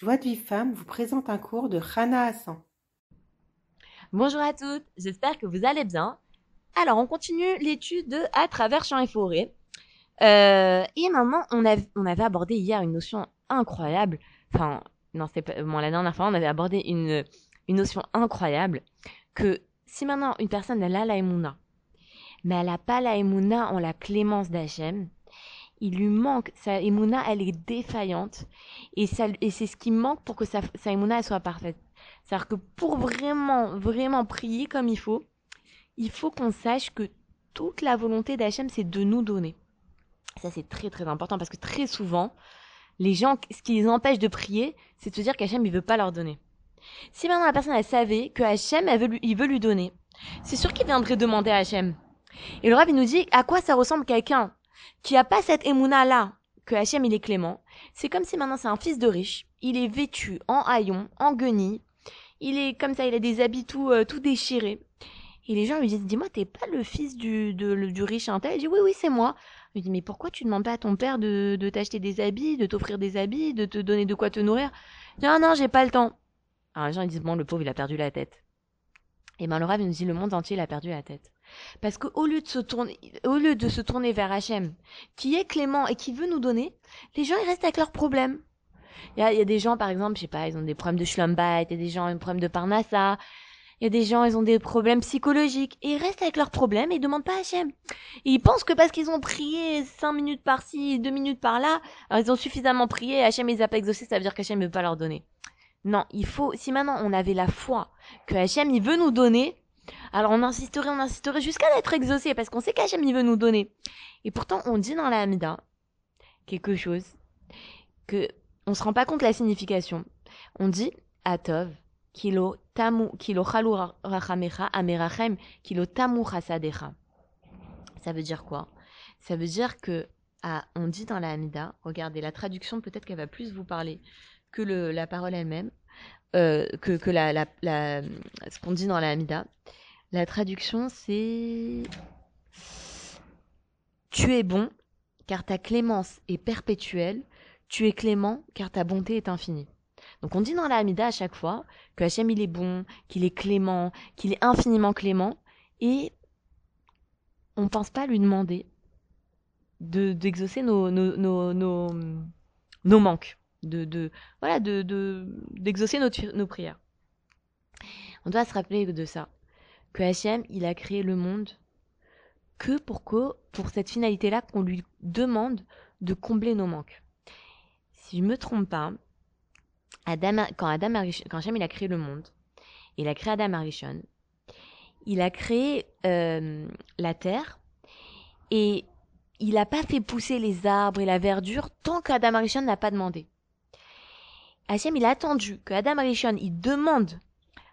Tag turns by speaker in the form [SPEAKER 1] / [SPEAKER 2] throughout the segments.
[SPEAKER 1] Joie de femme vous présente un cours de Rana Hassan.
[SPEAKER 2] Bonjour à toutes, j'espère que vous allez bien. Alors, on continue l'étude de À travers champs et forêts. Euh, et maintenant, on, avait abordé hier une notion incroyable. Enfin, non, c'est pas, la dernière fois, on avait abordé une, notion incroyable que si maintenant une personne, elle a la émouna, mais elle n'a pas la émouna en la clémence d'Hachem, il lui manque, sa émouna, elle est défaillante, et, et c'est ce qui manque pour que sa, sa elle soit parfaite. C'est-à-dire que pour vraiment, vraiment prier comme il faut, il faut qu'on sache que toute la volonté d'Hachem, c'est de nous donner. Ça, c'est très très important parce que très souvent, les gens, ce qui les empêche de prier, c'est de se dire qu'Hachem, il veut pas leur donner. Si maintenant la personne, elle savait que Hachem, veut lui, il veut lui donner, c'est sûr qu'il viendrait demander à Hachem. Et le Rav, il nous dit à quoi ça ressemble quelqu'un qui a pas cette émouna là, que Hachem, il est clément. C'est comme si maintenant c'est un fils de riche. Il est vêtu en haillons, en guenilles. Il est comme ça, il a des habits tout, euh, tout déchirés. Et les gens lui disent, dis-moi, t'es pas le fils du, de, du riche intel Il dit, oui, oui, c'est moi. Il dit, mais pourquoi tu demandes pas à ton père de, t'acheter des habits, de t'offrir des habits, de te donner de quoi te nourrir? Il dit, ah non, j'ai pas le temps. Alors les gens ils disent, bon, le pauvre, il a perdu la tête. Et ben le nous dit, le monde entier, il a perdu la tête. Parce qu'au lieu de se tourner, au lieu de se tourner vers Hachem, qui est clément et qui veut nous donner, les gens, ils restent avec leurs problèmes. Il y a, des gens, par exemple, je sais pas, ils ont des problèmes de schlumbite, il y a des gens, ont des problèmes de parnassa, il y a des gens, ils ont des problèmes psychologiques, et ils restent avec leurs problèmes et ils demandent pas à Hachem. Ils pensent que parce qu'ils ont prié cinq minutes par-ci, deux minutes par-là, ils ont suffisamment prié, Hachem les a pas exaucés, ça veut dire qu'Hachem ne veut pas leur donner. Non, il faut, si maintenant on avait la foi que Hachem, il veut nous donner, alors on insisterait, on insisterait jusqu'à être exaucé, parce qu'on sait qu'Hachem, il veut nous donner. Et pourtant, on dit dans la Hamida quelque chose que on se rend pas compte de la signification. On dit Atov, kilo tamu, kilo chalu rachamecha amerachem, kilo tamu chasadecha. Ça veut dire quoi? Ça veut dire que, ah, on dit dans la Hamida, regardez, la traduction peut-être qu'elle va plus vous parler que la parole elle-même, euh, que, la, la ce qu'on dit dans la Hamida. La traduction, c'est Tu es bon, car ta clémence est perpétuelle. Tu es clément, car ta bonté est infinie. Donc on dit dans la Hamida à chaque fois que Hachem il est bon, qu'il est clément, qu'il est infiniment clément, et on ne pense pas lui demander de d'exaucer nos, nos, nos, manques de, de voilà de d'exaucer nos, nos prières. On doit se rappeler de ça, que il a créé le monde que pour que pour cette finalité-là qu'on lui demande de combler nos manques. Si je me trompe pas, Adam, quand Adam quand il a créé le monde, il a créé Adam Arishon, il a créé euh, la terre et il n'a pas fait pousser les arbres et la verdure tant qu'Adam Arishon n'a pas demandé. Hachem, il a attendu que Adam Arishon, il demande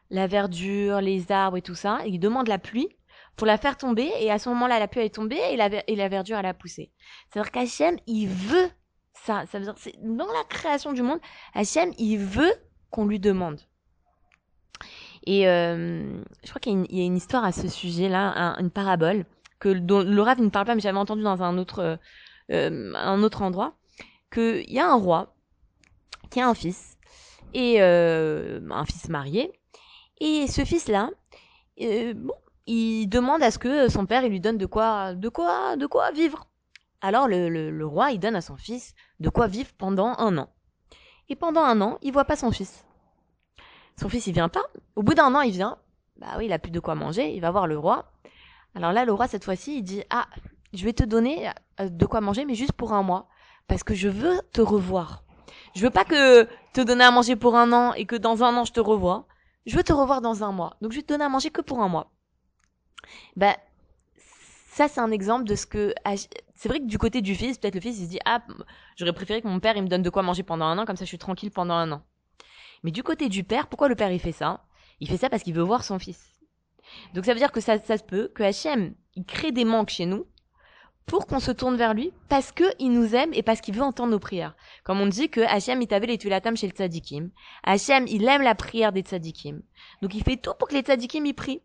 [SPEAKER 2] la verdure, les arbres et tout ça, il demande la pluie pour la faire tomber, et à ce moment-là, la pluie est tombée et la, et la verdure, elle a poussé. C'est-à-dire qu'Hachem, il veut ça. Ça veut dire, c'est dans la création du monde, Hachem, il veut qu'on lui demande. Et euh, je crois qu'il y, a une histoire à ce sujet-là, une parabole, que dont le ne parle pas, mais j'avais entendu dans un autre, euh, un autre endroit, qu'il y a un roi qui a un fils et euh, un fils marié. Et ce fils-là, euh, bon, il demande à ce que son père il lui donne de quoi, de quoi, de quoi vivre. Alors le, le, le, roi il donne à son fils de quoi vivre pendant un an. Et pendant un an, il voit pas son fils. Son fils il vient pas. Au bout d'un an, il vient. Bah oui, il a plus de quoi manger. Il va voir le roi. Alors là, le roi cette fois-ci, il dit ah, je vais te donner euh, de quoi manger, mais juste pour un mois, parce que je veux te revoir. Je veux pas que te donner à manger pour un an et que dans un an je te revois. Je veux te revoir dans un mois. Donc je vais te donner à manger que pour un mois. Ben, ça c'est un exemple de ce que c'est vrai que du côté du fils, peut-être le fils il se dit ah j'aurais préféré que mon père il me donne de quoi manger pendant un an comme ça je suis tranquille pendant un an. Mais du côté du père, pourquoi le père il fait ça? Il fait ça parce qu'il veut voir son fils. Donc ça veut dire que ça, ça se peut que Hachem il crée des manques chez nous pour qu'on se tourne vers lui parce que il nous aime et parce qu'il veut entendre nos prières. Comme on dit que Hachem il t'avait les tulatam chez le tzadikim. Hachem il aime la prière des tzadikim. Donc il fait tout pour que les tzadikim y prient.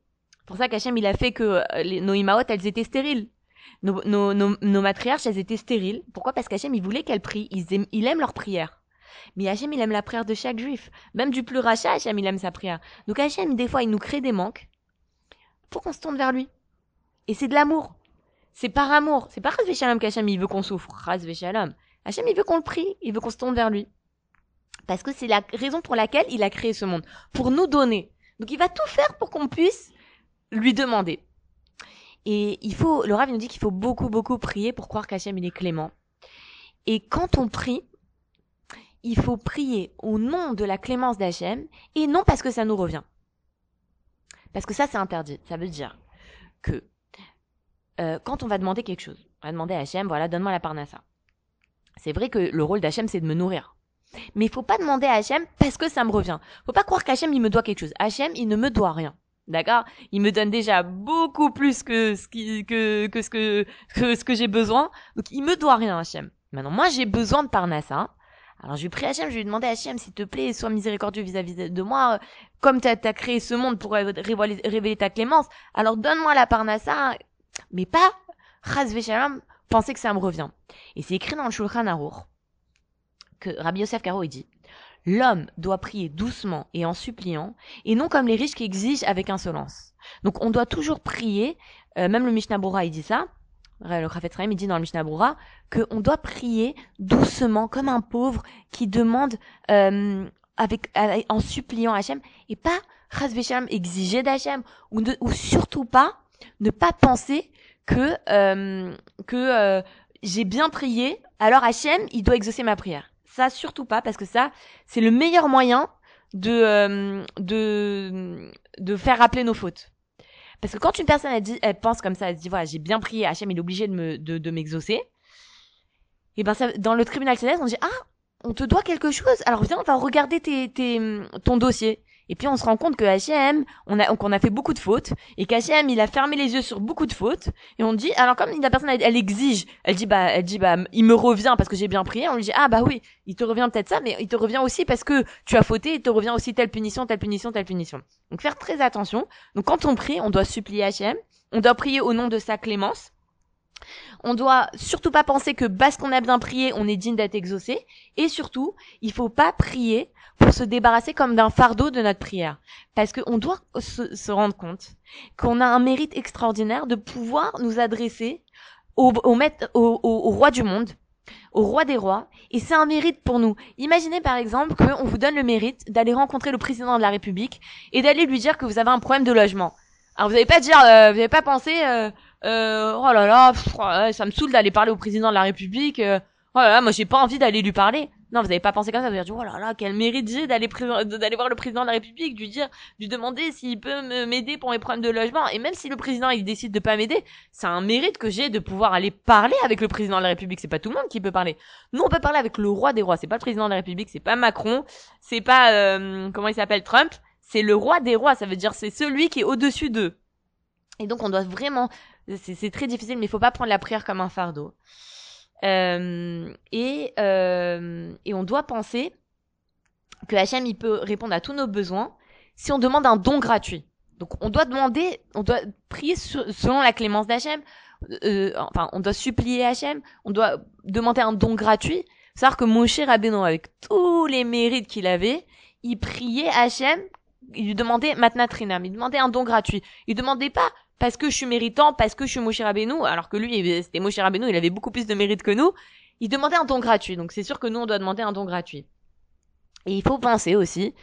[SPEAKER 2] pour ça qu'Hachem il a fait que euh, nos imaot elles étaient stériles. Nos, matriarches elles étaient stériles. Pourquoi? Parce qu'Hachem il voulait qu'elles prient. Il aime leur prière. Mais Hachem, il aime la prière de chaque juif. Même du plus rachat, Hachem, il aime sa prière. Donc Hachem, des fois, il nous crée des manques pour qu'on se tourne vers lui. Et c'est de l'amour. C'est par amour. C'est pas Raz Shalom qu'Hachem, il veut qu'on souffre. Hachem, il veut qu'on le prie. Il veut qu'on se tourne vers lui. Parce que c'est la raison pour laquelle il a créé ce monde. Pour nous donner. Donc il va tout faire pour qu'on puisse lui demander. Et il faut, le Rav nous dit qu'il faut beaucoup, beaucoup prier pour croire qu'Hachem, il est clément. Et quand on prie, il faut prier au nom de la clémence d'Hachem et non parce que ça nous revient. Parce que ça, c'est interdit. Ça veut dire que euh, quand on va demander quelque chose, on va demander à Hachem, voilà, donne-moi la parnassa. C'est vrai que le rôle d'Hachem, c'est de me nourrir. Mais il faut pas demander à Hachem parce que ça me revient. Faut pas croire qu'Hachem, il me doit quelque chose. Hachem, il ne me doit rien. D'accord? Il me donne déjà beaucoup plus que ce qui, que, que ce que, que que j'ai besoin. Donc, il me doit rien, Hachem. Maintenant, moi, j'ai besoin de Parnassa. Alors, je lui prie Hachem, je lui demandé à Hachem, s'il te plaît, sois miséricordieux vis-à-vis de moi. Comme tu as, créé ce monde pour révéler, ta clémence, alors donne-moi la Parnassa. Mais pas, Shalom, penser que ça me revient. Et c'est écrit dans le Shulchan Aruch que Rabbi Yosef Karo, dit, L'homme doit prier doucement et en suppliant, et non comme les riches qui exigent avec insolence. Donc on doit toujours prier, euh, même le Mishnah Brura il dit ça, le Rafet il dit dans le Mishnah Brura, qu'on doit prier doucement comme un pauvre qui demande euh, avec, en suppliant Hachem, et pas Chaz exiger d'Hachem, ou, ou surtout pas ne pas penser que, euh, que j'ai bien prié, alors Hachem, il doit exaucer ma prière. Ça, surtout pas, parce que ça, c'est le meilleur moyen de, euh, de, de faire rappeler nos fautes. Parce que quand une personne, elle, dit, elle pense comme ça, elle se dit, voilà, j'ai bien prié, Hachem il est obligé de me, de, de m'exaucer. Et ben, ça, dans le tribunal céleste, on dit, ah, on te doit quelque chose. Alors viens, on va regarder tes, tes, ton dossier. Et puis on se rend compte que H&M, on a, qu'on a fait beaucoup de fautes, et qu'H&M, il a fermé les yeux sur beaucoup de fautes, et on dit, alors comme la personne, elle, exige, elle dit, bah, elle dit, bah, il me revient parce que j'ai bien prié, on lui dit, ah, bah oui, il te revient peut-être ça, mais il te revient aussi parce que tu as fauté, il te revient aussi telle punition, telle punition, telle punition. Donc faire très attention. Donc quand on prie, on doit supplier H&M, on doit prier au nom de sa clémence, on doit surtout pas penser que parce qu'on a bien prié, on est digne d'être exaucé. Et surtout, il faut pas prier pour se débarrasser comme d'un fardeau de notre prière. Parce qu'on doit se, rendre compte qu'on a un mérite extraordinaire de pouvoir nous adresser au, au, au, roi du monde, au roi des rois, et c'est un mérite pour nous. Imaginez par exemple qu'on vous donne le mérite d'aller rencontrer le président de la République et d'aller lui dire que vous avez un problème de logement. Alors vous n'allez pas dire, euh, vous n'avez pas pensé, euh, euh, oh là là, ça me saoule d'aller parler au président de la République. Euh, oh là là, moi j'ai pas envie d'aller lui parler. Non, vous avez pas pensé comme ça, vous avez dit, oh là là, quel mérite j'ai d'aller d'aller voir le président de la République, lui dire, lui demander s'il peut m'aider pour mes problèmes de logement. Et même si le président il décide de pas m'aider, c'est un mérite que j'ai de pouvoir aller parler avec le président de la République. C'est pas tout le monde qui peut parler. Nous, on peut parler avec le roi des rois. C'est pas le président de la République, c'est pas Macron, c'est pas euh, comment il s'appelle Trump. C'est le roi des rois. Ça veut dire c'est celui qui est au-dessus d'eux. Et donc on doit vraiment, c'est très difficile, mais il faut pas prendre la prière comme un fardeau. Euh, et, euh, et on doit penser que Hachem, il peut répondre à tous nos besoins si on demande un don gratuit. Donc on doit demander, on doit prier selon la clémence d'Hachem, euh, enfin on doit supplier Hachem, on doit demander un don gratuit. Savoir que Moshe Rabbeinu, avec tous les mérites qu'il avait, il priait Hachem, il lui demandait matnatrinam, il demandait un don gratuit. Il demandait pas parce que je suis méritant, parce que je suis Moshe Rabbeinu, alors que lui, c'était Moshe Rabbeinu, il avait beaucoup plus de mérite que nous, il demandait un don gratuit. Donc c'est sûr que nous, on doit demander un don gratuit. Et il faut penser aussi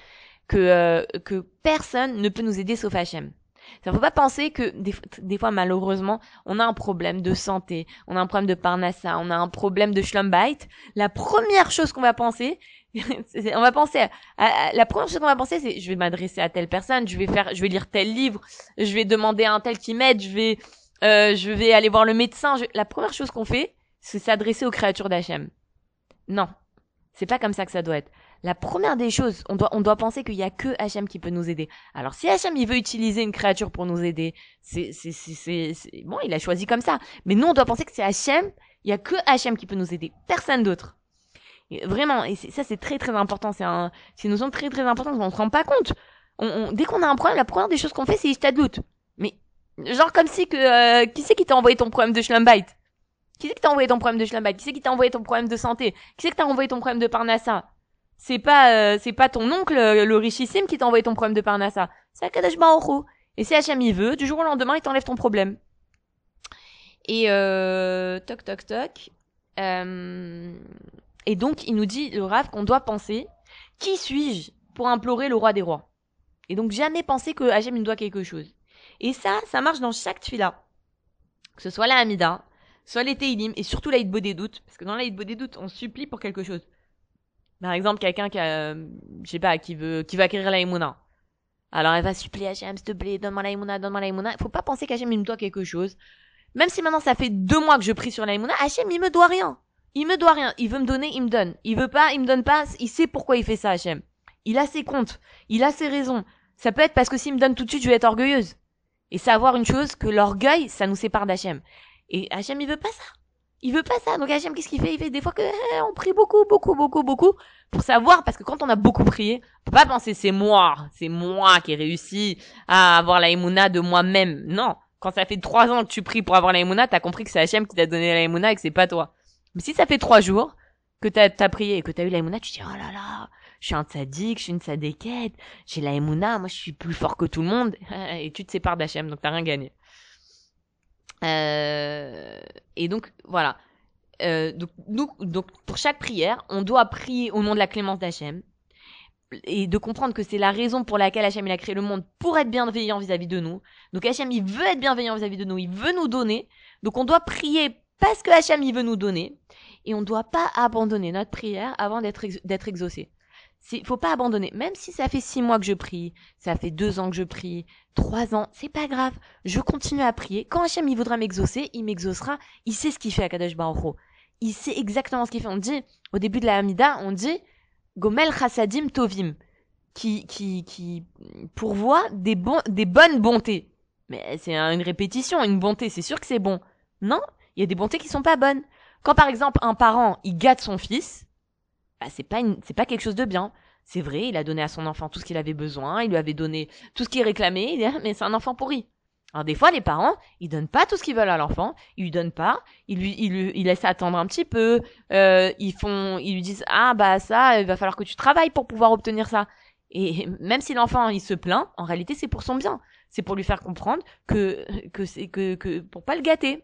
[SPEAKER 2] que, euh, que personne ne peut nous aider sauf Hachem. Ça faut pas penser que des, fois malheureusement on a un problème de santé, on a un problème de parnassa, on a un problème de schlumbite. La première chose qu'on va penser, on va penser à, la première chose qu'on va penser c'est je vais m'adresser à telle personne je vais faire je vais lire tel livre je vais demander à un tel qui m'aide je vais euh, je vais aller voir le médecin la première chose qu'on fait c'est s'adresser aux créatures d'Hachem. Non. C'est pas comme ça que ça doit être la première des choses on doit on doit penser qu'il y a que Hachem qui peut nous aider. Alors si Hachem il veut utiliser une créature pour nous aider c'est c'est bon il a choisi comme ça. Mais nous on doit penser que c'est Hachem il y a que Hachem qui peut nous aider. Personne d'autre. Vraiment, et ça c'est très très important, c'est c'est une notion très très importante, on se rend pas compte. On, dès qu'on a un problème, la première des choses qu'on fait, c'est doute. Mais genre comme si que euh, qui c'est qui t'a envoyé ton problème de schlumbite? Qui c'est qui t'a envoyé ton problème de schlumbite? Qui c'est qui t'a envoyé ton problème de santé? Qui c'est qui t'a envoyé ton problème de parnassa? C'est pas, euh, c'est pas ton oncle, euh, le richissime, qui t'a envoyé ton problème de Parnassa. C'est Akadosh Baruch Et si Hachem il veut, du jour au lendemain, il t'enlève ton problème. Et euh, toc toc toc. Euh, et donc, il nous dit, le Rav, qu'on doit penser, qui suis-je pour implorer le roi des rois? Et donc, jamais penser que Hachem nous doit quelque chose. Et ça, ça marche dans chaque tfila. Que ce soit la Hamida, soit les Teilim, et surtout la Hitbo des doutes. Parce que dans la Hitbo des doutes, on supplie pour quelque chose. Par exemple, quelqu'un qui a, je sais pas, qui veut, qui va acquérir la Emouna. Alors elle va supplier Hachem, s'il te plaît, donne-moi la Emouna, donne-moi la faut pas penser qu'Hachem il me doit quelque chose. Même si maintenant ça fait deux mois que je prie sur la Emouna, Hachem il me doit rien. Il me doit rien. Il veut me donner, il me donne. Il veut pas, il me donne pas. Il sait pourquoi il fait ça, Hachem. Il a ses comptes. Il a ses raisons. Ça peut être parce que s'il me donne tout de suite, je vais être orgueilleuse. Et savoir une chose, que l'orgueil, ça nous sépare d'Hachem. Et Hachem, il veut pas ça. Il veut pas ça. Donc Hachem, qu'est-ce qu'il fait? Il fait des fois que eh, on prie beaucoup, beaucoup, beaucoup, beaucoup pour savoir, parce que quand on a beaucoup prié, on pas penser c'est moi, c'est moi qui ai réussi à avoir la émouna de moi-même. Non. Quand ça fait trois ans que tu pries pour avoir la émouna, t'as compris que c'est Hachem qui t'a donné la émouna et que c'est pas toi. Mais si ça fait trois jours que t'as as prié et que t'as eu la émouna, tu te dis oh là là, je suis un tzaddik, je suis une tzadékette, j'ai la émouna, moi je suis plus fort que tout le monde et tu te sépares d'Hachem, donc t'as rien gagné. Euh, et donc voilà. Euh, donc, nous, donc pour chaque prière, on doit prier au nom de la clémence d'Hachem et de comprendre que c'est la raison pour laquelle Hachem il a créé le monde pour être bienveillant vis-à-vis de nous. Donc Hachem il veut être bienveillant vis-à-vis de nous, il veut nous donner. Donc on doit prier parce que Hachem il veut nous donner et on ne doit pas abandonner notre prière avant d'être ex exaucé. Il faut pas abandonner. Même si ça fait six mois que je prie, ça fait deux ans que je prie, trois ans, c'est pas grave. Je continue à prier. Quand Hachem il voudra m'exaucer, il m'exaucera. Il sait ce qu'il fait à Kadosh Baruch Il sait exactement ce qu'il fait. On dit, au début de la Hamida, on dit, Gomel Chassadim Tovim, qui, qui, qui pourvoit des, bon, des bonnes bontés. Mais c'est une répétition, une bonté, c'est sûr que c'est bon. Non, il y a des bontés qui sont pas bonnes. Quand par exemple un parent, il gâte son fils, bah, c'est pas c'est pas quelque chose de bien. C'est vrai, il a donné à son enfant tout ce qu'il avait besoin, il lui avait donné tout ce qu'il réclamait, mais c'est un enfant pourri. Alors des fois, les parents, ils donnent pas tout ce qu'ils veulent à l'enfant, ils lui donnent pas, ils lui, ils lui, ils laissent attendre un petit peu, euh, ils font, ils lui disent ah bah ça, il va falloir que tu travailles pour pouvoir obtenir ça. Et même si l'enfant il se plaint, en réalité c'est pour son bien, c'est pour lui faire comprendre que que c'est que que pour pas le gâter.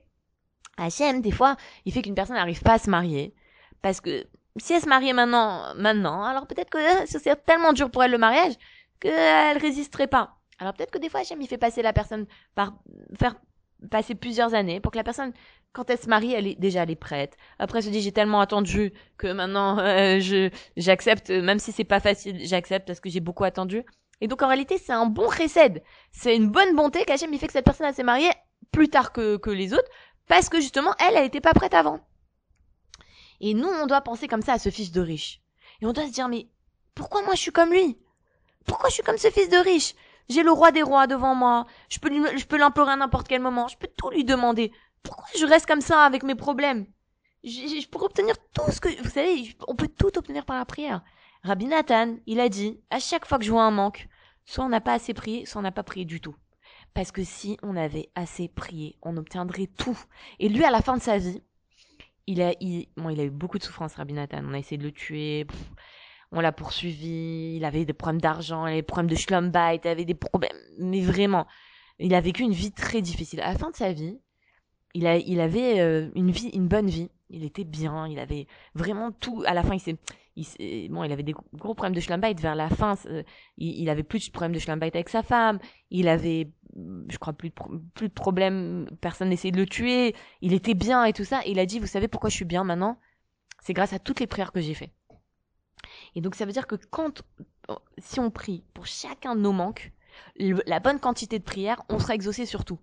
[SPEAKER 2] Hachem, des fois, il fait qu'une personne n'arrive pas à se marier parce que si elle se mariait maintenant, maintenant, alors peut-être que euh, ce serait tellement dur pour elle le mariage qu'elle résisterait pas. Alors peut-être que des fois Hachem il fait passer la personne par faire passer plusieurs années pour que la personne quand elle se marie elle est déjà elle est prête. Après elle se dit j'ai tellement attendu que maintenant euh, je j'accepte même si c'est pas facile j'accepte parce que j'ai beaucoup attendu. Et donc en réalité c'est un bon recède. C'est une bonne bonté qu'Hachem il fait que cette personne elle s'est mariée plus tard que, que les autres parce que justement elle elle était pas prête avant. Et nous, on doit penser comme ça à ce fils de riche. Et on doit se dire, mais pourquoi moi je suis comme lui? Pourquoi je suis comme ce fils de riche? J'ai le roi des rois devant moi. Je peux, lui, je peux l'implorer à n'importe quel moment. Je peux tout lui demander. Pourquoi je reste comme ça avec mes problèmes? Je, je, pourrais obtenir tout ce que... Vous savez, on peut tout obtenir par la prière. Rabbi Nathan, il a dit, à chaque fois que je vois un manque, soit on n'a pas assez prié, soit on n'a pas prié du tout. Parce que si on avait assez prié, on obtiendrait tout. Et lui, à la fin de sa vie, il a, eu beaucoup de souffrance, Rabbi Nathan. On a essayé de le tuer. on l'a poursuivi. Il avait des problèmes d'argent, des problèmes de schlumbite, il avait des problèmes. Mais vraiment, il a vécu une vie très difficile. À la fin de sa vie, il, avait euh, une bonne vie. Il était bien. Il avait vraiment tout. À la fin, il avait des gros problèmes de schlumbite vers la fin. Euh, il, il, avait plus de problèmes de schlumbite avec sa femme. Il avait je crois plus de, plus de problèmes, personne n'essayait de le tuer, il était bien et tout ça. Et il a dit, vous savez pourquoi je suis bien maintenant? C'est grâce à toutes les prières que j'ai fait. Et donc ça veut dire que quand, si on prie pour chacun de nos manques, la bonne quantité de prières, on sera exaucé sur tout.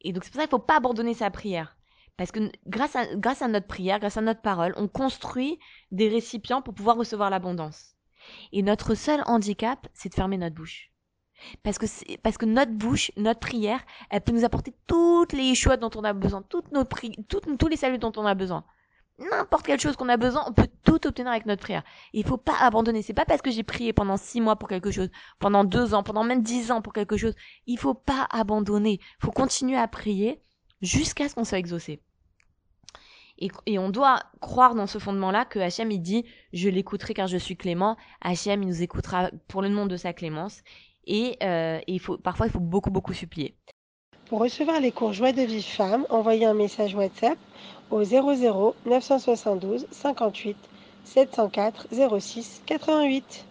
[SPEAKER 2] Et donc c'est pour ça qu'il faut pas abandonner sa prière. Parce que grâce à, grâce à notre prière, grâce à notre parole, on construit des récipients pour pouvoir recevoir l'abondance. Et notre seul handicap, c'est de fermer notre bouche. Parce que, parce que notre bouche, notre prière, elle peut nous apporter toutes les choix dont on a besoin, toutes nos tous les saluts dont on a besoin. N'importe quelle chose qu'on a besoin, on peut tout obtenir avec notre prière. Il faut pas abandonner. C'est pas parce que j'ai prié pendant six mois pour quelque chose, pendant deux ans, pendant même dix ans pour quelque chose. Il faut pas abandonner. Il faut continuer à prier jusqu'à ce qu'on soit exaucé. Et, et on doit croire dans ce fondement-là que Hachem, il dit Je l'écouterai car je suis clément. Hachem, il nous écoutera pour le nom de sa clémence. Et, euh, et il faut, parfois, il faut beaucoup, beaucoup supplier.
[SPEAKER 1] Pour recevoir les cours Joie de vie femme, envoyez un message WhatsApp au 00 972 58 704 06 88.